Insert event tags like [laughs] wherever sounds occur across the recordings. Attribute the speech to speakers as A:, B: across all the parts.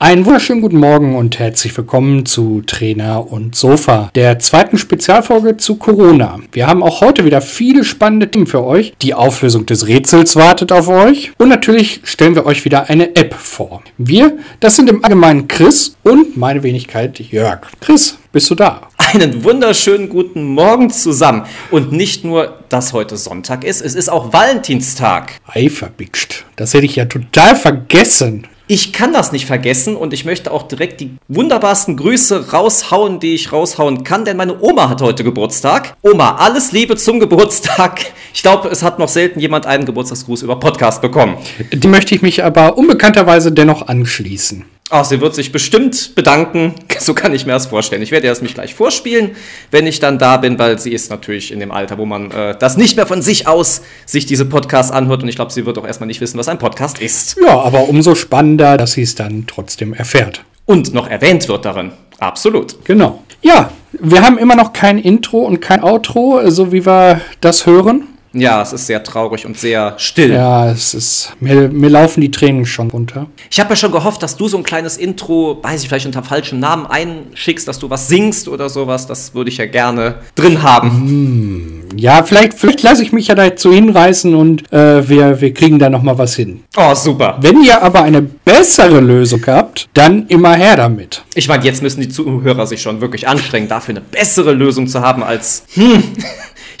A: Einen wunderschönen guten Morgen und herzlich willkommen zu Trainer und Sofa, der zweiten Spezialfolge zu Corona. Wir haben auch heute wieder viele spannende Themen für euch. Die Auflösung des Rätsels wartet auf euch und natürlich stellen wir euch wieder eine App vor. Wir, das sind im Allgemeinen Chris und meine Wenigkeit Jörg. Chris, bist du da?
B: Einen wunderschönen guten Morgen zusammen. Und nicht nur, dass heute Sonntag ist, es ist auch Valentinstag.
A: Ei, verbixt. Das hätte ich ja total vergessen.
B: Ich kann das nicht vergessen und ich möchte auch direkt die wunderbarsten Grüße raushauen, die ich raushauen kann, denn meine Oma hat heute Geburtstag. Oma, alles Liebe zum Geburtstag. Ich glaube, es hat noch selten jemand einen Geburtstagsgruß über Podcast bekommen.
A: Die möchte ich mich aber unbekannterweise dennoch anschließen.
B: Oh, sie wird sich bestimmt bedanken. [laughs] So kann ich mir das vorstellen. Ich werde erst mich gleich vorspielen, wenn ich dann da bin, weil sie ist natürlich in dem Alter, wo man äh, das nicht mehr von sich aus sich diese Podcasts anhört. Und ich glaube, sie wird auch erstmal nicht wissen, was ein Podcast ist.
A: Ja, aber umso spannender, dass sie es dann trotzdem erfährt.
B: Und noch erwähnt wird darin. Absolut.
A: Genau. Ja, wir haben immer noch kein Intro und kein Outro, so wie wir das hören.
B: Ja, es ist sehr traurig und sehr still.
A: Ja, es ist. Mir, mir laufen die Tränen schon runter.
B: Ich habe ja schon gehofft, dass du so ein kleines Intro, weiß ich, vielleicht unter falschem Namen einschickst, dass du was singst oder sowas. Das würde ich ja gerne drin haben.
A: Hm, ja, vielleicht, vielleicht lasse ich mich ja dazu hinreißen und äh, wir, wir kriegen da nochmal was hin.
B: Oh, super.
A: Wenn ihr aber eine bessere Lösung habt, dann immer her damit.
B: Ich meine, jetzt müssen die Zuhörer sich schon wirklich anstrengen, dafür eine bessere Lösung zu haben als. Hm.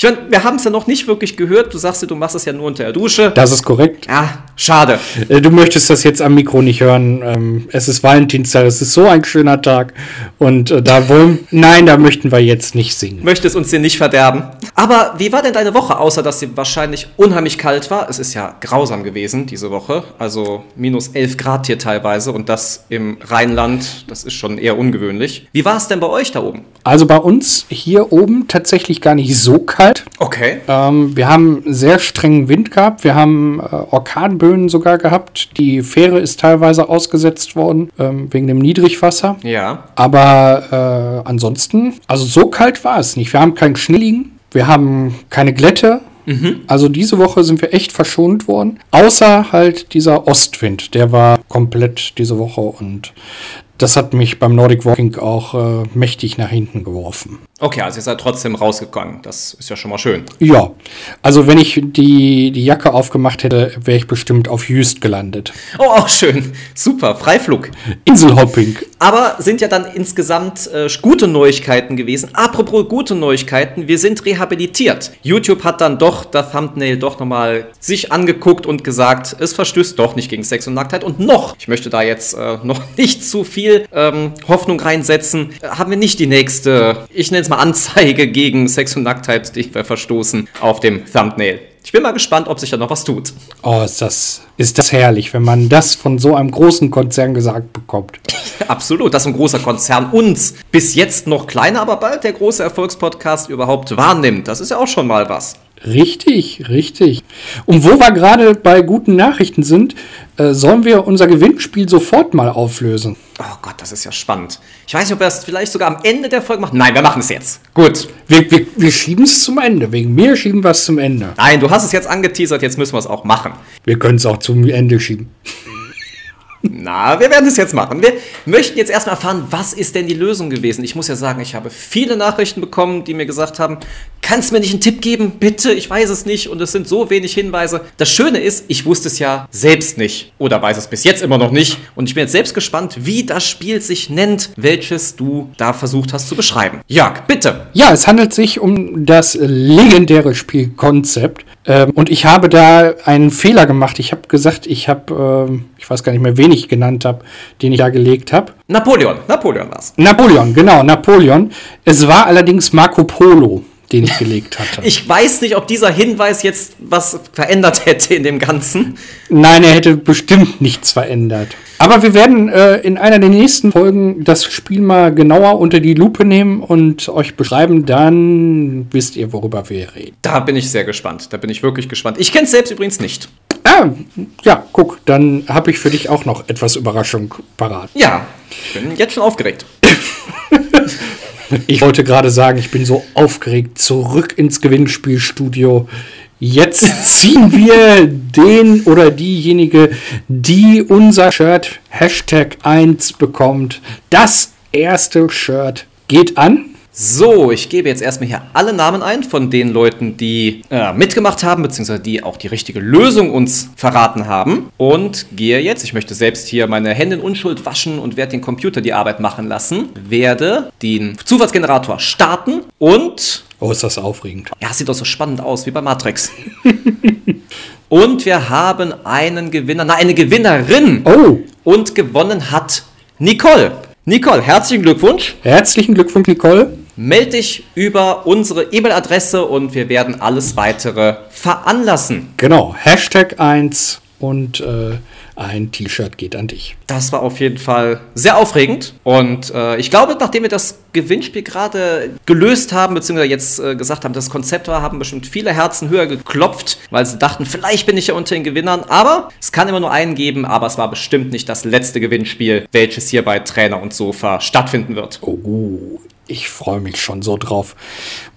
B: Ich meine, wir haben es ja noch nicht wirklich gehört. Du sagst du machst es ja nur unter der Dusche.
A: Das ist korrekt.
B: Ja, schade.
A: Äh, Du möchtest das jetzt am Mikro nicht hören. Ähm, Es ist Valentinstag, es ist so ein schöner Tag. Und äh, da wollen. [laughs] Nein, da möchten wir jetzt nicht singen.
B: Möchte es uns dir nicht verderben. Aber wie war denn deine Woche, außer dass sie wahrscheinlich unheimlich kalt war? Es ist ja grausam gewesen diese Woche. Also minus 11 Grad hier teilweise und das im Rheinland. Das ist schon eher ungewöhnlich. Wie war es denn bei euch da oben?
A: Also bei uns hier oben tatsächlich gar nicht so kalt.
B: Okay.
A: Ähm, wir haben sehr strengen Wind gehabt. Wir haben äh, Orkanböen sogar gehabt. Die Fähre ist teilweise ausgesetzt worden ähm, wegen dem Niedrigwasser.
B: Ja.
A: Aber äh, ansonsten, also so kalt war es nicht. Wir haben keinen Schnee liegen. Wir haben keine Glätte. Also diese Woche sind wir echt verschont worden. Außer halt dieser Ostwind. Der war komplett diese Woche und das hat mich beim Nordic Walking auch äh, mächtig nach hinten geworfen.
B: Okay, also ihr seid trotzdem rausgegangen. Das ist ja schon mal schön.
A: Ja, also wenn ich die, die Jacke aufgemacht hätte, wäre ich bestimmt auf Jüst gelandet.
B: Oh, auch schön. Super. Freiflug.
A: Inselhopping.
B: Aber sind ja dann insgesamt äh, gute Neuigkeiten gewesen. Apropos gute Neuigkeiten, wir sind rehabilitiert. YouTube hat dann doch das Thumbnail doch nochmal sich angeguckt und gesagt, es verstößt doch nicht gegen Sex und Nacktheit. Und noch, ich möchte da jetzt äh, [laughs] noch nicht zu viel ähm, Hoffnung reinsetzen, äh, haben wir nicht die nächste, ich nenne es mal Anzeige gegen Sex und Nacktheit, die wir verstoßen, auf dem Thumbnail. Ich bin mal gespannt, ob sich da noch was tut.
A: Oh, ist das, ist das herrlich, wenn man das von so einem großen Konzern gesagt bekommt. [laughs]
B: Absolut, dass ein großer Konzern uns bis jetzt noch kleiner, aber bald der große Erfolgspodcast überhaupt wahrnimmt. Das ist ja auch schon mal was.
A: Richtig, richtig. Und wo wir gerade bei guten Nachrichten sind, äh, sollen wir unser Gewinnspiel sofort mal auflösen.
B: Oh Gott, das ist ja spannend. Ich weiß nicht, ob wir es vielleicht sogar am Ende der Folge machen. Nein, wir machen es jetzt. Gut.
A: Wir, wir, wir schieben es zum Ende. Wegen mir schieben wir es zum Ende.
B: Nein, du hast es jetzt angeteasert, jetzt müssen wir es auch machen.
A: Wir können es auch zum Ende schieben. [laughs]
B: Na, wir werden es jetzt machen. Wir möchten jetzt erstmal erfahren, was ist denn die Lösung gewesen? Ich muss ja sagen, ich habe viele Nachrichten bekommen, die mir gesagt haben, kannst du mir nicht einen Tipp geben? Bitte, ich weiß es nicht und es sind so wenig Hinweise. Das Schöne ist, ich wusste es ja selbst nicht oder weiß es bis jetzt immer noch nicht und ich bin jetzt selbst gespannt, wie das Spiel sich nennt, welches du da versucht hast zu beschreiben. Jörg, bitte.
A: Ja, es handelt sich um das legendäre Spielkonzept. Ähm, und ich habe da einen Fehler gemacht. Ich habe gesagt, ich habe, ähm, ich weiß gar nicht mehr, wen ich genannt habe, den ich da gelegt habe.
B: Napoleon, Napoleon war's.
A: Napoleon, genau, Napoleon. Es war allerdings Marco Polo, den ich gelegt hatte. [laughs]
B: Ich weiß nicht, ob dieser Hinweis jetzt was verändert hätte in dem Ganzen.
A: Nein, er hätte bestimmt nichts verändert. Aber wir werden äh, in einer der nächsten Folgen das Spiel mal genauer unter die Lupe nehmen und euch beschreiben. Dann wisst ihr, worüber wir reden.
B: Da bin ich sehr gespannt. Da bin ich wirklich gespannt. Ich kenne es selbst übrigens nicht.
A: Ah, ja, guck, dann habe ich für dich auch noch etwas Überraschung parat.
B: Ja, ich bin jetzt schon aufgeregt. [laughs] [laughs]
A: Ich wollte gerade sagen, ich bin so aufgeregt. Zurück ins Gewinnspielstudio Jetzt ziehen wir den oder diejenige, die unser Shirt Hashtag 1 bekommt. Das erste Shirt geht an.
B: So, ich gebe jetzt erstmal hier alle Namen ein von den Leuten, die äh, mitgemacht haben, beziehungsweise die auch die richtige Lösung uns verraten haben. Und gehe jetzt, ich möchte selbst hier meine Hände in Unschuld waschen und werde den Computer die Arbeit machen lassen, werde den Zufallsgenerator starten und...
A: Oh, ist das aufregend.
B: Ja, sieht doch so spannend aus, wie bei Matrix. [laughs] und wir haben einen Gewinner, na, eine Gewinnerin.
A: Oh.
B: Und gewonnen hat Nicole. Nicole, herzlichen Glückwunsch.
A: Herzlichen Glückwunsch, Nicole.
B: Meld dich über unsere E-Mail-Adresse und wir werden alles weitere veranlassen.
A: Genau, Hashtag 1 und äh, ein T-Shirt geht an dich.
B: Das war auf jeden Fall sehr aufregend. Und äh, ich glaube, nachdem wir das Gewinnspiel gerade gelöst haben, beziehungsweise jetzt äh, gesagt haben, das Konzept war, haben bestimmt viele Herzen höher geklopft, weil sie dachten, vielleicht bin ich ja unter den Gewinnern. Aber es kann immer nur einen geben, aber es war bestimmt nicht das letzte Gewinnspiel, welches hier bei Trainer und Sofa stattfinden wird.
A: Oh, ich freue mich schon so drauf.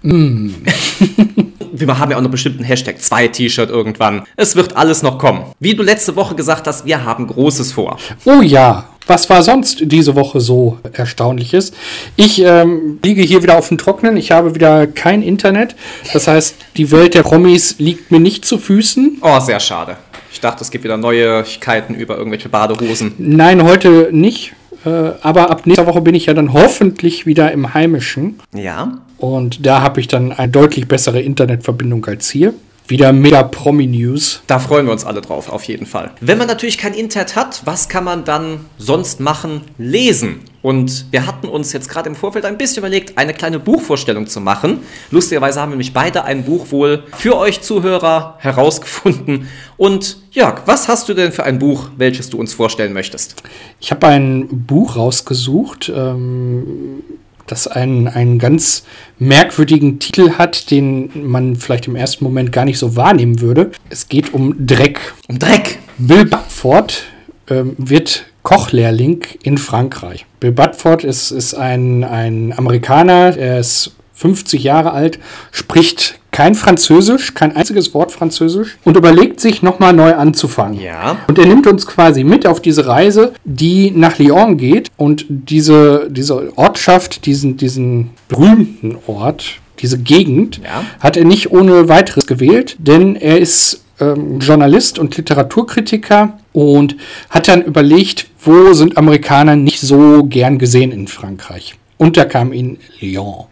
A: Mm. [laughs]
B: wir haben ja auch noch bestimmt einen Hashtag 2 T-Shirt irgendwann. Es wird alles noch kommen. Wie du letzte Woche gesagt hast, wir haben Großes vor.
A: Oh ja. Was war sonst diese Woche so Erstaunliches? Ich ähm, liege hier wieder auf dem Trocknen. Ich habe wieder kein Internet. Das heißt, die Welt der Promis liegt mir nicht zu Füßen.
B: Oh, sehr schade. Ich dachte, es gibt wieder Neuigkeiten über irgendwelche Badehosen.
A: Nein, heute nicht. Äh, aber ab nächster Woche bin ich ja dann hoffentlich wieder im Heimischen.
B: Ja.
A: Und da habe ich dann eine deutlich bessere Internetverbindung als hier. Wieder mega Promi-News.
B: Da freuen wir uns alle drauf, auf jeden Fall. Wenn man natürlich kein Internet hat, was kann man dann sonst machen? Lesen. Und wir hatten uns jetzt gerade im Vorfeld ein bisschen überlegt, eine kleine Buchvorstellung zu machen. Lustigerweise haben wir nämlich beide ein Buch wohl für euch Zuhörer herausgefunden. Und Jörg, was hast du denn für ein Buch, welches du uns vorstellen möchtest?
A: Ich habe ein Buch rausgesucht. Ähm das einen, einen ganz merkwürdigen Titel hat, den man vielleicht im ersten Moment gar nicht so wahrnehmen würde. Es geht um Dreck.
B: Um Dreck?
A: Bill Buckford ähm, wird Kochlehrling in Frankreich. Bill Buckford ist, ist ein, ein Amerikaner, er ist 50 Jahre alt, spricht kein Französisch, kein einziges Wort Französisch und überlegt sich nochmal neu anzufangen.
B: Ja.
A: Und er nimmt uns quasi mit auf diese Reise, die nach Lyon geht und diese, diese Ortschaft, diesen, diesen berühmten Ort, diese Gegend,
B: ja.
A: hat er nicht ohne weiteres gewählt, denn er ist ähm, Journalist und Literaturkritiker und hat dann überlegt, wo sind Amerikaner nicht so gern gesehen in Frankreich. Und da kam ihn Lyon.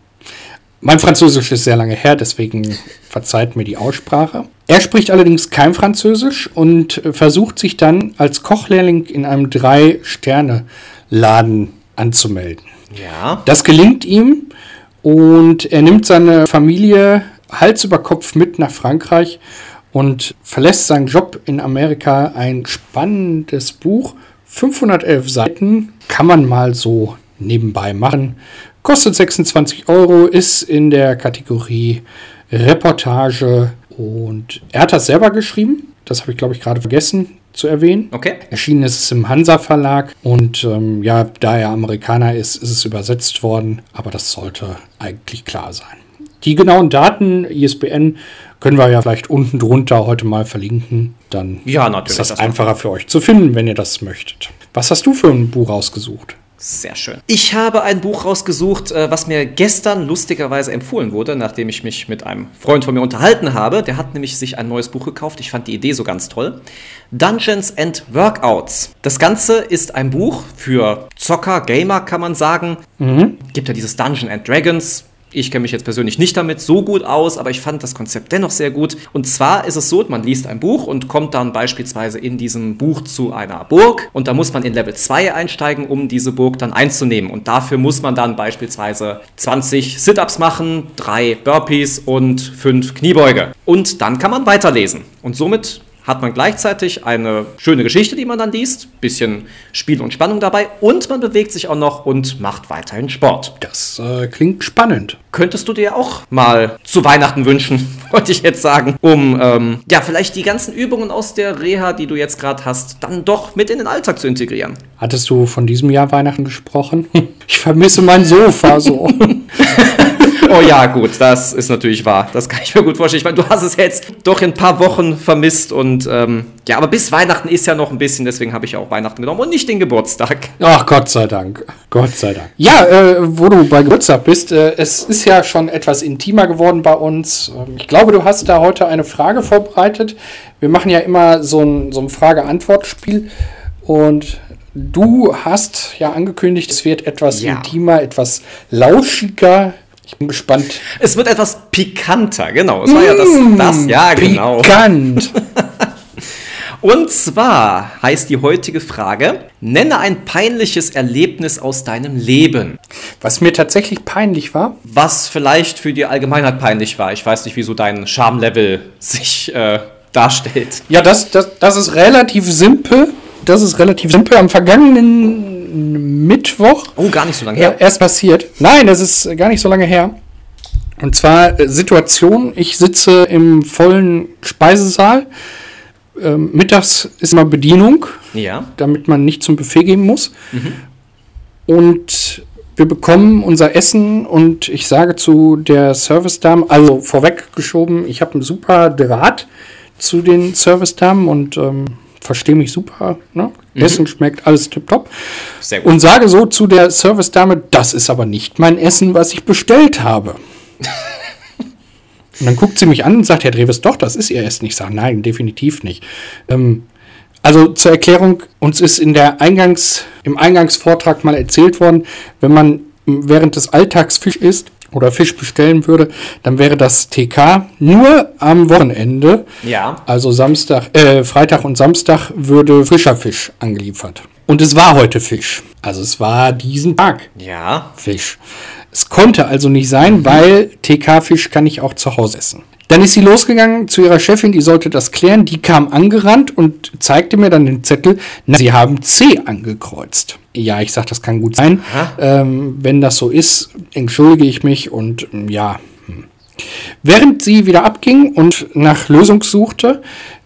A: Mein Französisch ist sehr lange her, deswegen verzeiht mir die Aussprache. Er spricht allerdings kein Französisch und versucht sich dann als Kochlehrling in einem Drei-Sterne-Laden anzumelden.
B: Ja.
A: Das gelingt ihm und er nimmt seine Familie Hals über Kopf mit nach Frankreich und verlässt seinen Job in Amerika. Ein spannendes Buch, 511 Seiten, kann man mal so nebenbei machen. Kostet 26 Euro, ist in der Kategorie Reportage und er hat das selber geschrieben. Das habe ich, glaube ich, gerade vergessen zu erwähnen.
B: Okay.
A: Erschienen ist es im Hansa Verlag und ähm, ja, da er Amerikaner ist, ist es übersetzt worden, aber das sollte eigentlich klar sein. Die genauen Daten, ISBN, können wir ja vielleicht unten drunter heute mal verlinken. Dann
B: ja, natürlich,
A: ist das, das einfacher für euch zu finden, wenn ihr das möchtet. Was hast du für ein Buch rausgesucht?
B: Sehr schön. Ich habe ein Buch rausgesucht, äh, was mir gestern lustigerweise empfohlen wurde, nachdem ich mich mit einem Freund von mir unterhalten habe. Der hat nämlich sich ein neues Buch gekauft. Ich fand die Idee so ganz toll. Dungeons and Workouts. Das Ganze ist ein Buch für Zocker, Gamer, kann man sagen. Mhm. Gibt ja dieses Dungeons and Dragons ich kenne mich jetzt persönlich nicht damit so gut aus, aber ich fand das Konzept dennoch sehr gut. Und zwar ist es so, man liest ein Buch und kommt dann beispielsweise in diesem Buch zu einer Burg und da muss man in Level 2 einsteigen, um diese Burg dann einzunehmen. Und dafür muss man dann beispielsweise 20 Sit-ups machen, drei Burpees und fünf Kniebeuge. Und dann kann man weiterlesen. Und somit hat man gleichzeitig eine schöne Geschichte, die man dann liest, bisschen Spiel und Spannung dabei und man bewegt sich auch noch und macht weiterhin Sport.
A: Das äh, klingt spannend.
B: Könntest du dir auch mal zu Weihnachten wünschen, [laughs] wollte ich jetzt sagen, um ähm, ja vielleicht die ganzen Übungen aus der Reha, die du jetzt gerade hast, dann doch mit in den Alltag zu integrieren.
A: Hattest du von diesem Jahr Weihnachten gesprochen? [laughs] Ich vermisse mein Sofa so. [laughs] [laughs]
B: oh ja, gut, das ist natürlich wahr. Das kann ich mir gut vorstellen. Ich meine, du hast es jetzt doch in ein paar Wochen vermisst und ähm, ja, aber bis Weihnachten ist ja noch ein bisschen, deswegen habe ich auch Weihnachten genommen und nicht den Geburtstag.
A: Ach, Gott sei Dank. Gott sei Dank. Ja, äh, wo du bei Geburtstag bist, äh, es ist ja schon etwas intimer geworden bei uns. Ähm, ich glaube, du hast da heute eine Frage vorbereitet. Wir machen ja immer so ein, so ein Frage-Antwort-Spiel und du hast ja angekündigt, es wird etwas
B: Ja.
A: intimer, etwas lauschiger. Ich bin gespannt.
B: Es wird etwas pikanter, genau. Es war ja das, das ja, genau.
A: Pikant. [laughs]
B: Und zwar heißt die heutige Frage: Nenne ein peinliches Erlebnis aus deinem Leben.
A: Was mir tatsächlich peinlich war,
B: Was vielleicht für die Allgemeinheit peinlich war. Ich weiß nicht, wieso dein Schamlevel sich äh, darstellt.
A: Ja, das, das, das ist relativ simpel. Das ist relativ simpel. Am vergangenen Mittwoch
B: Oh, gar nicht so lange her.
A: erst passiert. Nein, das ist gar nicht so lange her. Und zwar äh, Situation, ich sitze im vollen Speisesaal. Ähm, mittags ist immer Bedienung,
B: Ja.
A: damit man nicht zum Buffet gehen muss. Und wir bekommen unser Essen und ich sage zu der Service-Dame, also vorweggeschoben, ich habe einen super Draht zu den Service-Damen und ähm, verstehe mich super. Ne? Essen schmeckt alles tipptopp.
B: Sehr gut.
A: Und sage so zu der Service-Dame, das ist aber nicht mein Essen, was ich bestellt habe. und dann guckt sie mich an und sagt, Herr Dreves, doch, das ist Ihr Essen. Ich sage, nein, definitiv nicht. Ähm, also zur Erklärung, uns ist in der Eingangs, im Eingangsvortrag mal erzählt worden, wenn man während des Alltags Fisch isst oder Fisch bestellen würde, dann wäre das TK nur am Wochenende,
B: Ja.
A: also Samstag, äh, Freitag und Samstag würde frischer Fisch angeliefert. Und es war heute Fisch. Also es war diesen Tag
B: Ja.
A: Fisch. Es konnte also nicht sein, weil TK-Fisch kann ich auch zu Hause essen. Dann ist sie losgegangen zu ihrer Chefin, die sollte das klären. Die kam angerannt und zeigte mir dann den Zettel. Na, sie haben C angekreuzt. Ja, ich sag, das kann gut sein. Ähm, wenn das so ist, entschuldige ich mich und ähm, ja. hm. Während sie wieder abging und nach Lösung suchte,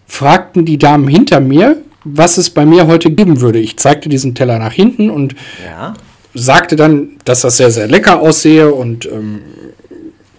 A: fragten die Damen hinter mir, was es bei mir heute geben würde. Ich zeigte diesen Teller nach hinten und
B: Ja.
A: sagte dann, dass das sehr, sehr lecker aussehe und ähm,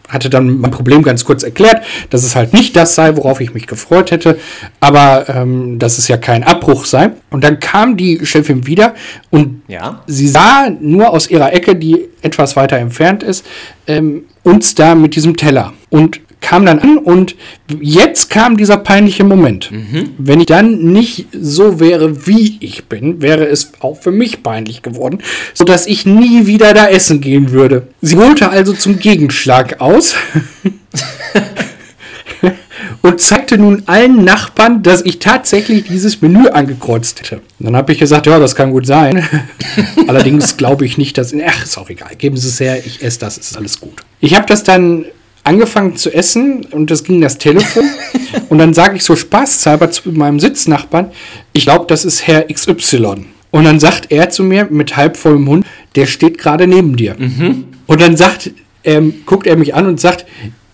A: hatte dann mein Problem ganz kurz erklärt, dass es halt nicht das sei, worauf ich mich gefreut hätte, aber ähm, dass es ja kein Abbruch sei. Und dann kam die Chefin wieder und
B: Ja.
A: sie sah nur aus ihrer Ecke, die etwas weiter entfernt ist, ähm, uns da mit diesem Teller und kam dann an und jetzt kam dieser peinliche Moment. Wenn ich dann nicht so wäre, wie ich bin, wäre es auch für mich peinlich geworden, sodass ich nie wieder da essen gehen würde. Sie holte also zum Gegenschlag aus [laughs] und zeigte nun allen Nachbarn, dass ich tatsächlich dieses Menü angekreuzt hätte. Und dann habe ich gesagt, ja, das kann gut sein. [laughs] Allerdings glaube ich nicht, dass... Ach, ist auch egal. Geben Sie es her, ich esse das, ist alles gut. Ich habe das dann angefangen zu essen und es ging das Telefon. [laughs] und dann sage ich so spaßhalber zu meinem Sitznachbarn, ich glaube, das ist Herr XY. Und dann sagt er zu mir mit halbvollem Mund, der steht gerade neben dir. Und dann sagt, ähm, guckt er mich an und sagt,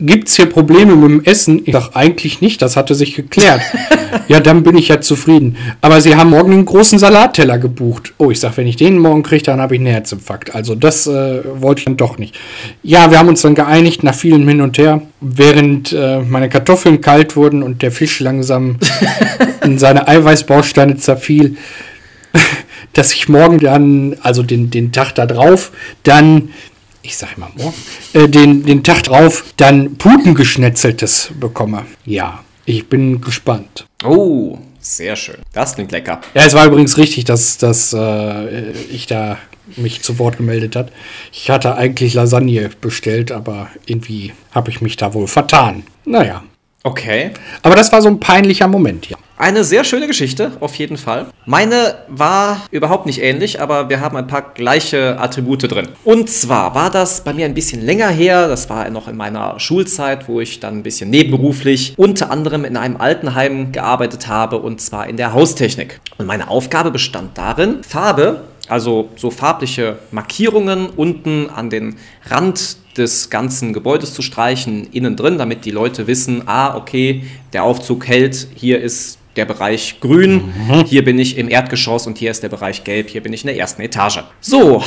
A: gibt es hier Probleme mit dem Essen? Ich sage, eigentlich nicht, das hatte sich geklärt. [laughs] ja, dann bin ich ja zufrieden. Aber sie haben morgen einen großen Salatteller gebucht. Oh, ich sage, wenn ich den morgen kriege, dann habe ich einen Herzinfarkt. Also das äh, wollte ich dann doch nicht. Ja, wir haben uns dann geeinigt nach vielem Hin und Her, während äh, meine Kartoffeln kalt wurden und der Fisch langsam [laughs] in seine Eiweißbausteine zerfiel [laughs] dass ich morgen dann, also den, den Tag da drauf, dann, ich sag immer morgen, äh, den, den Tag drauf, dann Putengeschnetzeltes bekomme. Ja, ich bin gespannt.
B: Oh, sehr schön. Das klingt lecker.
A: Ja, es war übrigens richtig, dass, dass äh, ich da mich zu Wort gemeldet hat. Ich hatte eigentlich Lasagne bestellt, aber irgendwie habe ich mich da wohl vertan. Naja.
B: Okay.
A: Aber das war so ein peinlicher Moment, ja.
B: Eine sehr schöne Geschichte, auf jeden Fall. Meine war überhaupt nicht ähnlich, aber wir haben ein paar gleiche Attribute drin. Und zwar war das bei mir ein bisschen länger her, das war noch in meiner Schulzeit, wo ich dann ein bisschen nebenberuflich unter anderem in einem Altenheim gearbeitet habe und zwar in der Haustechnik. Und meine Aufgabe bestand darin, Farbe, also so farbliche Markierungen unten an den Rand des ganzen Gebäudes zu streichen, innen drin, damit die Leute wissen, ah, okay, der Aufzug hält, hier ist der Bereich grün, hier bin ich im Erdgeschoss und hier ist der Bereich gelb, hier bin ich in der ersten Etage. So,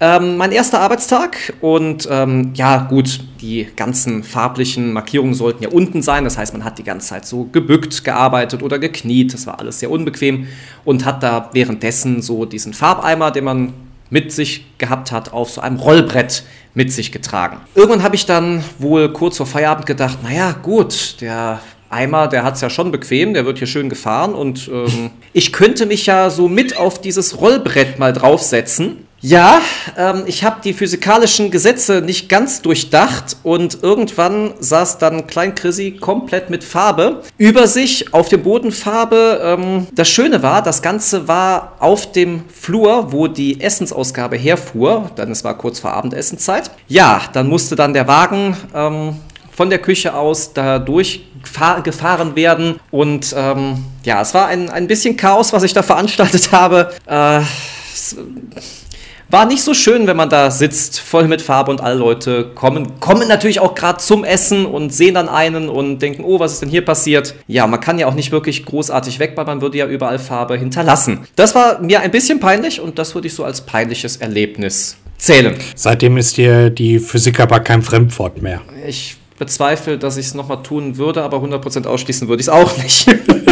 B: Ähm, mein erster Arbeitstag und ähm, ja, gut, die ganzen farblichen Markierungen sollten ja unten sein. Das heißt, man hat die ganze Zeit so gebückt gearbeitet oder gekniet. Das war alles sehr unbequem und hat da währenddessen so diesen Farbeimer, den man mit sich gehabt hat, auf so einem Rollbrett mit sich getragen. Irgendwann habe ich dann wohl kurz vor Feierabend gedacht, naja gut, der Eimer, der hat es ja schon bequem, der wird hier schön gefahren und ähm, ich könnte mich ja so mit auf dieses Rollbrett mal draufsetzen. Ja, ähm, ich habe die physikalischen Gesetze nicht ganz durchdacht und irgendwann saß dann Klein Chrissy komplett mit Farbe über sich auf dem Boden Farbe. Ähm, das Schöne war, das Ganze war auf dem Flur, wo die Essensausgabe herfuhr, dann es war kurz vor Abendessenzeit. Ja, dann musste dann der Wagen ähm, von der Küche aus da durchgefahren werden. Und ähm, ja, es war ein, ein bisschen Chaos, was ich da veranstaltet [laughs] habe. Äh, war nicht so schön, wenn man da sitzt, voll mit Farbe und alle Leute kommen, kommen natürlich auch gerade zum Essen und sehen dann einen und denken, oh, was ist denn hier passiert? Ja, man kann ja auch nicht wirklich großartig weg, weil man würde ja überall Farbe hinterlassen. Das war mir ein bisschen peinlich und das würde ich so als peinliches Erlebnis zählen.
A: Seitdem ist dir die Physik aber kein Fremdwort mehr.
B: Ich bezweifle, dass ich es nochmal tun würde, aber 100% ausschließen würde ich es auch nicht. [laughs]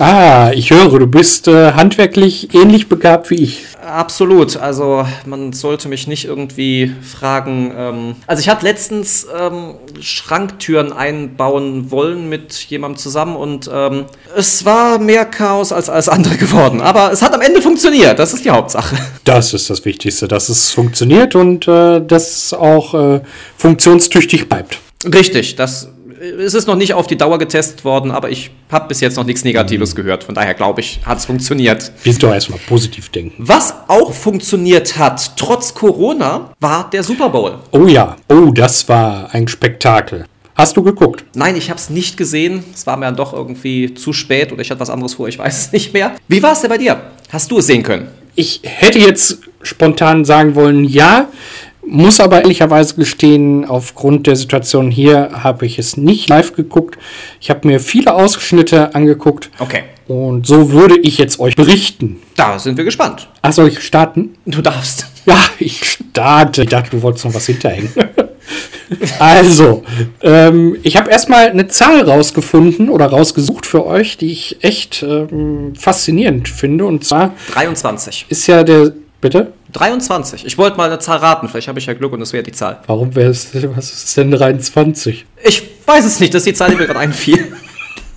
A: ah, ich höre, du bist äh, handwerklich ähnlich begabt wie ich.
B: Absolut. Also man sollte mich nicht irgendwie fragen. Ähm, also ich hatte letztens ähm, Schranktüren einbauen wollen mit jemandem zusammen und ähm, es war mehr Chaos als alles andere geworden. Aber es hat am Ende funktioniert. Das ist die Hauptsache.
A: Das ist das Wichtigste, dass es funktioniert und äh, dass es auch äh, funktionstüchtig bleibt.
B: Richtig. Das es ist noch nicht auf die Dauer getestet worden, aber ich habe bis jetzt noch nichts Negatives mhm. gehört. Von daher glaube ich, hat es funktioniert.
A: Wir sind doch erstmal positiv denken.
B: Was auch funktioniert hat, trotz Corona, war der Super Bowl.
A: Oh ja, oh, das war ein Spektakel. Hast du geguckt?
B: Nein, ich habe es nicht gesehen. Es war mir dann doch irgendwie zu spät oder ich hatte was anderes vor, ich weiß es nicht mehr. Wie war es denn bei dir? Hast du es sehen können?
A: Ich hätte jetzt spontan sagen wollen, ja. Muss aber ehrlicherweise gestehen, aufgrund der Situation hier habe ich es nicht live geguckt. Ich habe mir viele Ausschnitte angeguckt.
B: Okay.
A: Und so würde ich jetzt euch berichten.
B: Da sind wir gespannt.
A: Ach, soll ich starten?
B: Du darfst. [laughs]
A: Ja, ich starte. Ich dachte, du wolltest noch was hinterhängen. [laughs] also, ähm, ich habe erstmal eine Zahl rausgefunden oder rausgesucht für euch, die ich echt ähm, faszinierend finde. Und zwar
B: 23.
A: Ist ja der. Bitte?
B: 23. Ich wollte mal eine Zahl raten, vielleicht habe ich ja Glück und es wäre die Zahl.
A: Warum wäre es, was ist denn 23?
B: Ich weiß es nicht, das ist die Zahl, die mir gerade einfiel.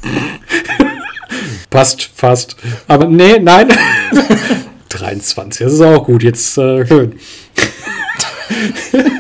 B: [laughs]
A: Passt, fast. Aber nee, nein. [laughs] 23, das ist auch gut, jetzt äh, schön. [laughs]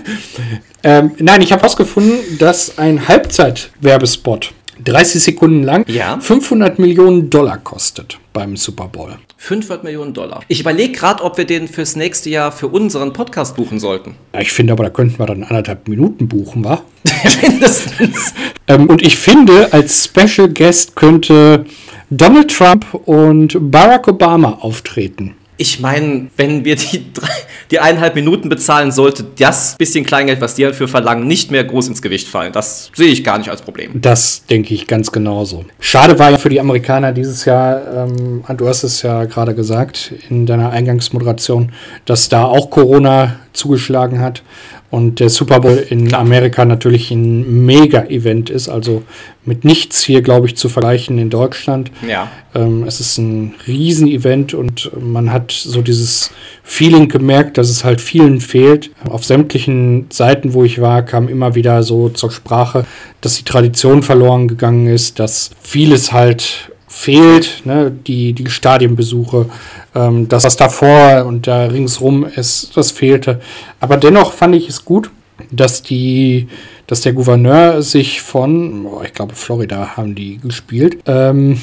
A: ähm, nein, ich habe herausgefunden, dass ein Halbzeit-Werbespot 30 Sekunden lang
B: ja?
A: 500 Millionen Dollar kostet beim Super Bowl.
B: 500 Millionen Dollar. Ich überlege gerade, ob wir den fürs nächste Jahr für unseren Podcast buchen sollten.
A: Ja, ich finde aber, da könnten wir dann anderthalb Minuten buchen, wa? [laughs] Mindestens. ähm, und ich finde, als Special Guest könnte Donald Trump und Barack Obama auftreten.
B: Ich meine, wenn wir die, drei, die eineinhalb Minuten bezahlen, sollte das bisschen Kleingeld, was die dafür verlangen, nicht mehr groß ins Gewicht fallen. Das sehe ich gar nicht als Problem.
A: Das denke ich ganz genauso. Schade war ja für die Amerikaner dieses Jahr, ähm, du hast es ja gerade gesagt in deiner Eingangsmoderation, dass da auch Corona zugeschlagen hat und der Super Bowl in Amerika natürlich ein Mega-Event ist, also mit nichts hier, glaube ich, zu vergleichen in Deutschland.
B: Ja.
A: Ähm, es ist ein Riesen-Event und man hat so dieses Feeling gemerkt, dass es halt vielen fehlt. Auf sämtlichen Seiten, wo ich war, kam immer wieder so zur Sprache, dass die Tradition verloren gegangen ist, dass vieles halt fehlt, ne? die, die Stadienbesuche, ähm, das, was davor und da ringsrum ist, das fehlte. Aber dennoch fand ich es gut, dass die, dass der Gouverneur sich von, oh, ich glaube Florida haben die gespielt, ähm,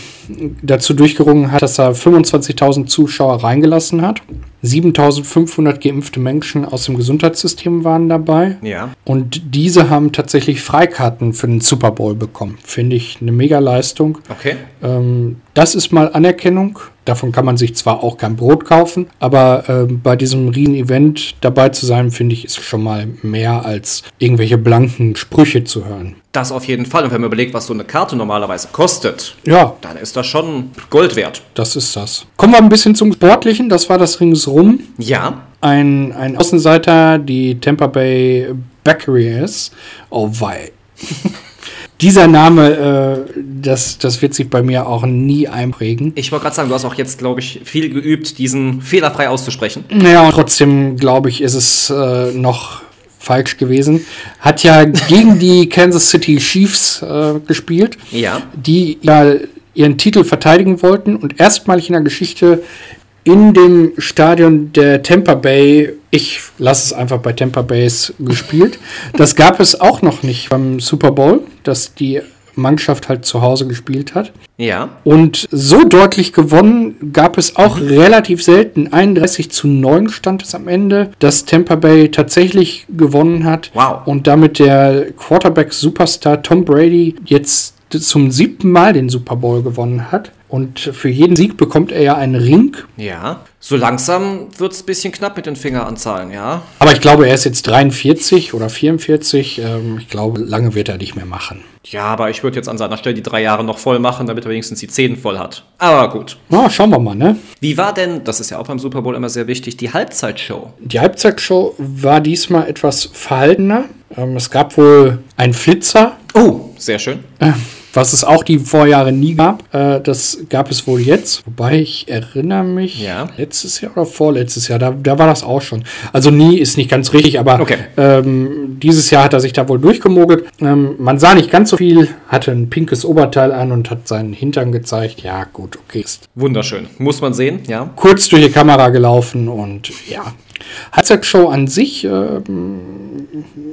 A: dazu durchgerungen hat, dass er 25.000 Zuschauer reingelassen hat. 7500 geimpfte Menschen aus dem Gesundheitssystem waren dabei.
B: Ja.
A: Und diese haben tatsächlich Freikarten für den Super Bowl bekommen. Finde ich eine mega Leistung.
B: Okay.
A: Ähm, das ist mal Anerkennung. Davon kann man sich zwar auch kein Brot kaufen, aber äh, bei diesem Riesen-Event dabei zu sein, finde ich, ist schon mal mehr als irgendwelche blanken Sprüche zu hören.
B: Das auf jeden Fall. Und wenn man überlegt, was so eine Karte normalerweise kostet,
A: Ja,
B: dann ist das schon Gold wert.
A: das ist das. Kommen wir ein bisschen zum Sportlichen. Das war das ringsrum.
B: Ja.
A: Ein, ein Außenseiter, die Tampa Bay Buccaneers. Oh wei. [laughs] Dieser Name, äh, das, das wird sich bei mir auch nie einprägen.
B: Ich wollte gerade sagen, du hast auch jetzt, glaube ich, viel geübt, diesen fehlerfrei auszusprechen.
A: Naja, und trotzdem glaube ich, ist es äh, noch falsch gewesen. Hat ja gegen die [laughs] Kansas City Chiefs äh, gespielt,
B: Ja.
A: die ja ihren Titel verteidigen wollten und erstmalig in der Geschichte in dem Stadion der Tampa Bay, ich lasse es einfach bei Tampa Bays gespielt. [laughs] Das gab es auch noch nicht beim Super Bowl, dass die Mannschaft halt zu Hause gespielt hat.
B: Ja.
A: Und so deutlich gewonnen gab es auch relativ selten. 31 zu 9 stand es am Ende, dass Tampa Bay tatsächlich gewonnen hat.
B: Wow.
A: Und damit der Quarterback-Superstar Tom Brady jetzt zum siebten Mal den Super Bowl gewonnen hat. Und für jeden Sieg bekommt er ja einen Ring.
B: Ja. So langsam wird es ein bisschen knapp mit den Fingeranzahlen, ja.
A: Aber ich glaube, er ist jetzt 43 oder 44. Ähm, Ich glaube, lange wird er nicht mehr machen.
B: Ja, aber ich würde jetzt an seiner Stelle die drei Jahre noch voll machen, damit er wenigstens die Zehn voll hat. Aber gut.
A: Na, schauen wir mal, ne?
B: Wie war denn, das ist ja auch beim Super Bowl immer sehr wichtig, die Halbzeitshow?
A: Die Halbzeitshow war diesmal etwas verhaltener. Ähm, Es gab wohl einen Flitzer,
B: Oh, sehr schön.
A: Was es auch die Vorjahre nie gab. Äh, das gab es wohl jetzt. Wobei ich erinnere mich,
B: Ja.
A: letztes Jahr oder vorletztes Jahr, da, da war das auch schon. Also nie ist nicht ganz richtig, aber
B: Okay.
A: ähm, dieses Jahr hat er sich da wohl durchgemogelt. Ähm, man sah nicht ganz so viel, hatte ein pinkes Oberteil an und hat seinen Hintern gezeigt. Ja, gut, okay. Ist
B: Wunderschön. Muss man sehen, ja.
A: kurz durch die Kamera gelaufen und ja. Halbzeitshow an sich ähm,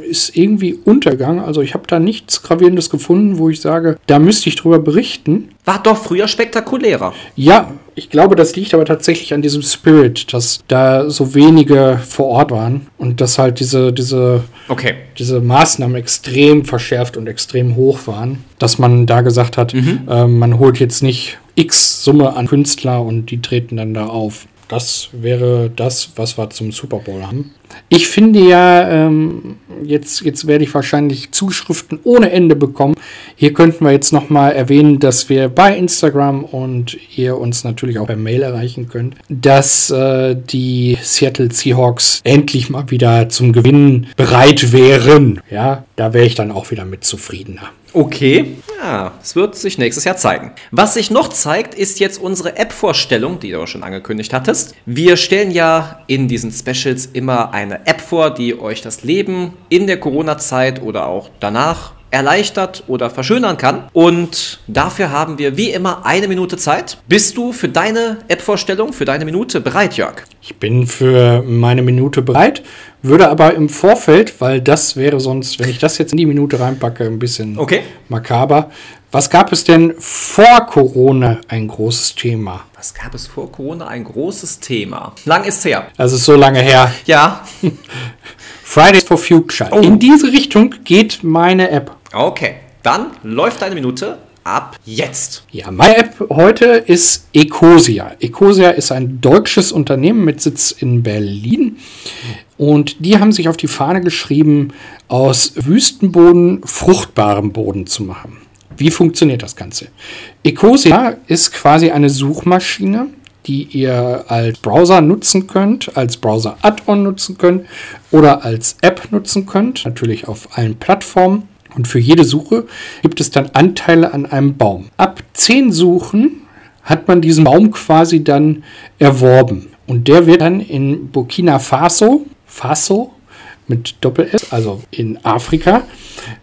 A: ist irgendwie untergegangen. Also ich habe da nichts Gravierendes gefunden, wo ich sage, da müsste ich drüber berichten.
B: War doch früher spektakulärer.
A: Ja, ich glaube, das liegt aber tatsächlich an diesem Spirit, dass da so wenige vor Ort waren und dass halt diese, diese,
B: Okay.
A: diese Maßnahmen extrem verschärft und extrem hoch waren, dass man da gesagt hat, ähm, man holt jetzt nicht X Summe an Künstler und die treten dann da auf. Das wäre das, was wir zum Super Bowl haben. Ich finde ja, ähm, jetzt, jetzt werde ich wahrscheinlich Zuschriften ohne Ende bekommen. Hier könnten wir jetzt nochmal erwähnen, dass wir bei Instagram und ihr uns natürlich auch per Mail erreichen könnt, dass äh, die Seattle Seahawks endlich mal wieder zum Gewinnen bereit wären. Ja, da wäre ich dann auch wieder mit zufriedener.
B: Okay. Ja, es wird sich nächstes Jahr zeigen. Was sich noch zeigt, ist jetzt unsere App-Vorstellung, die du auch schon angekündigt hattest. Wir stellen ja in diesen Specials immer eine App vor, die euch das Leben in der Corona-Zeit oder auch danach erleichtert oder verschönern kann. Und dafür haben wir wie immer eine Minute Zeit. Bist du für deine App-Vorstellung, für deine Minute bereit, Jörg?
A: Ich bin für meine Minute bereit, würde aber im Vorfeld, weil das wäre sonst, wenn ich das jetzt in die Minute reinpacke, ein bisschen
B: Okay.
A: makaber. Was gab es denn vor Corona ein großes Thema?
B: Was gab es vor Corona? Ein großes Thema. Lang ist's her.
A: Das ist so lange her.
B: Ja. [laughs]
A: Fridays for Future.
B: Oh.
A: In diese Richtung geht meine App.
B: Okay. Dann läuft deine Minute ab jetzt.
A: Ja, meine App heute ist Ecosia. Ecosia ist ein deutsches Unternehmen mit Sitz in Berlin. Und die haben sich auf die Fahne geschrieben, aus Wüstenboden fruchtbaren Boden zu machen. Wie funktioniert das Ganze? Ecosia ist quasi eine Suchmaschine, die ihr als Browser nutzen könnt, als Browser-Add-on nutzen könnt oder als App nutzen könnt, natürlich auf allen Plattformen. Und für jede Suche gibt es dann Anteile an einem Baum. Ab 10 Suchen hat man diesen Baum quasi dann erworben. Und der wird dann in Burkina Faso, Faso mit Doppel-S, also in Afrika,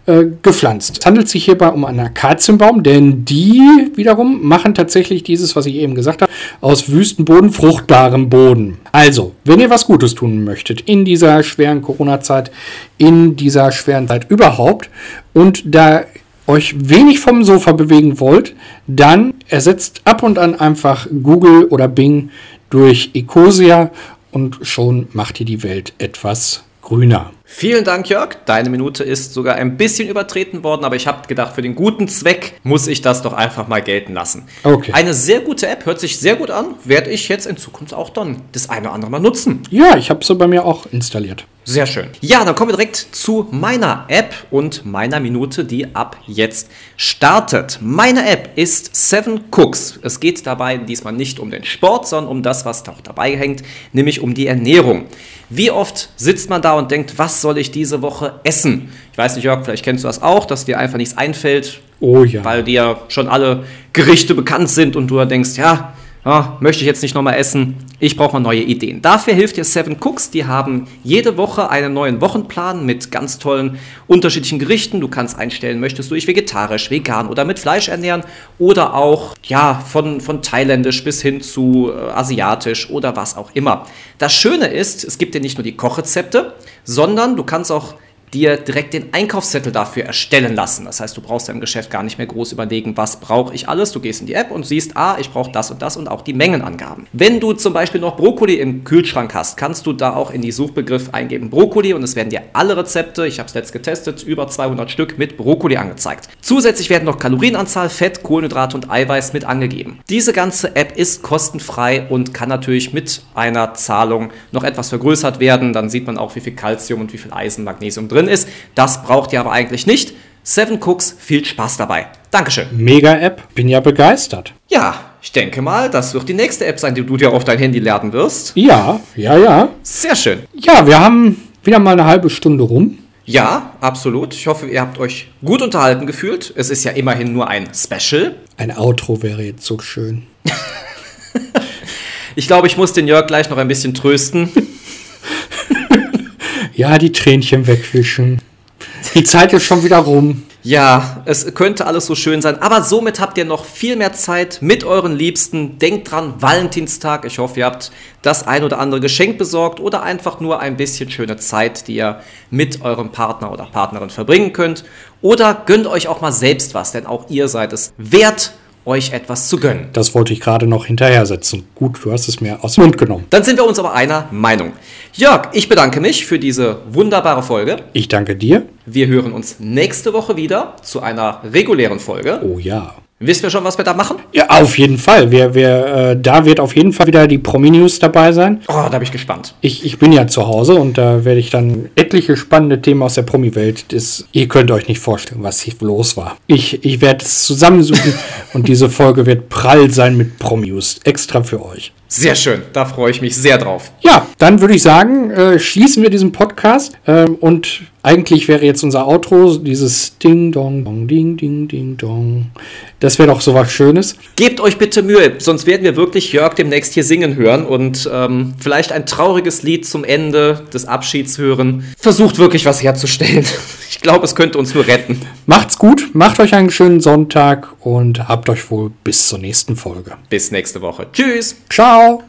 A: äh, gepflanzt. Es handelt sich hierbei um einen Akazienbaum, denn die wiederum machen tatsächlich dieses, was ich eben gesagt habe, aus Wüstenboden fruchtbarem Boden. Also, wenn ihr was Gutes tun möchtet in dieser schweren Corona-Zeit, in dieser schweren Zeit überhaupt und da euch wenig vom Sofa bewegen wollt, dann ersetzt ab und an einfach Google oder Bing durch Ecosia und schon macht ihr die Welt etwas grüner.
B: Vielen Dank, Jörg. Deine Minute ist sogar ein bisschen übertreten worden, aber ich habe gedacht, für den guten Zweck muss ich das doch einfach mal gelten lassen.
A: Okay.
B: Eine sehr gute App, hört sich sehr gut an, werde ich jetzt in Zukunft auch dann das eine oder andere mal nutzen.
A: Ja, ich habe sie bei mir auch installiert.
B: Sehr schön. Ja, dann kommen wir direkt zu meiner App und meiner Minute, die ab jetzt startet. Meine App ist Seven Cooks. Es geht dabei diesmal nicht um den Sport, sondern um das, was auch dabei hängt, nämlich um die Ernährung. Wie oft sitzt man da und denkt, was soll ich diese Woche essen? Ich weiß nicht, Jörg, vielleicht kennst du das auch, dass dir einfach nichts einfällt,
A: Oh ja.
B: weil dir schon alle Gerichte bekannt sind und du denkst, ja, ja, möchte ich jetzt nicht nochmal essen, ich brauche mal neue Ideen. Dafür hilft dir Seven Cooks, die haben jede Woche einen neuen Wochenplan mit ganz tollen unterschiedlichen Gerichten. Du kannst einstellen, möchtest du dich vegetarisch, vegan oder mit Fleisch ernähren oder auch ja, von, von thailändisch bis hin zu äh, asiatisch oder was auch immer. Das Schöne ist, es gibt dir nicht nur die Kochrezepte, sondern du kannst auch dir direkt den Einkaufszettel dafür erstellen lassen. Das heißt, du brauchst im Geschäft gar nicht mehr groß überlegen, was brauche ich alles. Du gehst in die App und siehst, ah, ich brauche das und das und auch die Mengenangaben. Wenn du zum Beispiel noch Brokkoli im Kühlschrank hast, kannst du da auch in die Suchbegriff eingeben Brokkoli und es werden dir alle Rezepte, ich habe es letzt getestet, über 200 Stück mit Brokkoli angezeigt. Zusätzlich werden noch Kalorienanzahl, Fett, Kohlenhydrate und Eiweiß mit angegeben. Diese ganze App ist kostenfrei und kann natürlich mit einer Zahlung noch etwas vergrößert werden. Dann sieht man auch, wie viel Kalzium und wie viel Eisen, Magnesium drin ist. Das braucht ihr aber eigentlich nicht. Seven Cooks, viel Spaß dabei. Dankeschön.
A: Mega-App. Bin ja begeistert.
B: Ja, ich denke mal, das wird die nächste App sein, die du dir auf dein Handy laden wirst.
A: Ja, ja, ja.
B: Sehr schön.
A: Ja, wir haben wieder mal eine halbe Stunde rum.
B: Ja, absolut. Ich hoffe, ihr habt euch gut unterhalten gefühlt. Es ist ja immerhin nur ein Special.
A: Ein Outro wäre jetzt so schön. [laughs]
B: Ich glaube, ich muss den Jörg gleich noch ein bisschen trösten. [laughs]
A: Ja, die Tränchen wegwischen. Die Zeit ist schon wieder rum.
B: Ja, es könnte alles so schön sein, aber somit habt ihr noch viel mehr Zeit mit euren Liebsten. Denkt dran, Valentinstag. Ich hoffe, ihr habt das ein oder andere Geschenk besorgt oder einfach nur ein bisschen schöne Zeit, die ihr mit eurem Partner oder Partnerin verbringen könnt. Oder gönnt euch auch mal selbst was, denn auch ihr seid es wert, euch etwas zu gönnen.
A: Das wollte ich gerade noch hinterher setzen. Gut, du hast es mir aus dem Mund genommen.
B: Dann sind wir uns aber einer Meinung. Jörg, ich bedanke mich für diese wunderbare Folge.
A: Ich danke dir.
B: Wir hören uns nächste Woche wieder zu einer regulären Folge.
A: Oh ja.
B: Wissen wir schon, was wir da machen?
A: Ja, auf jeden Fall. Wir, wir, äh, da wird auf jeden Fall wieder die Promi-News dabei sein.
B: Oh, da bin ich gespannt.
A: Ich, ich bin ja zu Hause und da werde ich dann etliche spannende Themen aus der Promi-Welt. Ihr könnt euch nicht vorstellen, was hier los war. Ich, ich werde es zusammensuchen [laughs] und diese Folge wird prall sein mit Promi-News. Extra für euch.
B: Sehr schön, da freue ich mich sehr drauf.
A: Ja, dann würde ich sagen, äh, schließen wir diesen Podcast. Ähm, und eigentlich wäre jetzt unser Outro dieses Ding Dong Dong Ding Ding Ding Dong. Das wäre doch so was Schönes.
B: Gebt euch bitte Mühe, sonst werden wir wirklich Jörg demnächst hier singen hören und ähm, vielleicht ein trauriges Lied zum Ende des Abschieds hören. Versucht wirklich was herzustellen. [laughs] Ich glaube, es könnte uns nur retten.
A: Macht's gut, macht euch einen schönen Sonntag und habt euch wohl bis zur nächsten Folge.
B: Bis nächste Woche. Tschüss.
A: Ciao!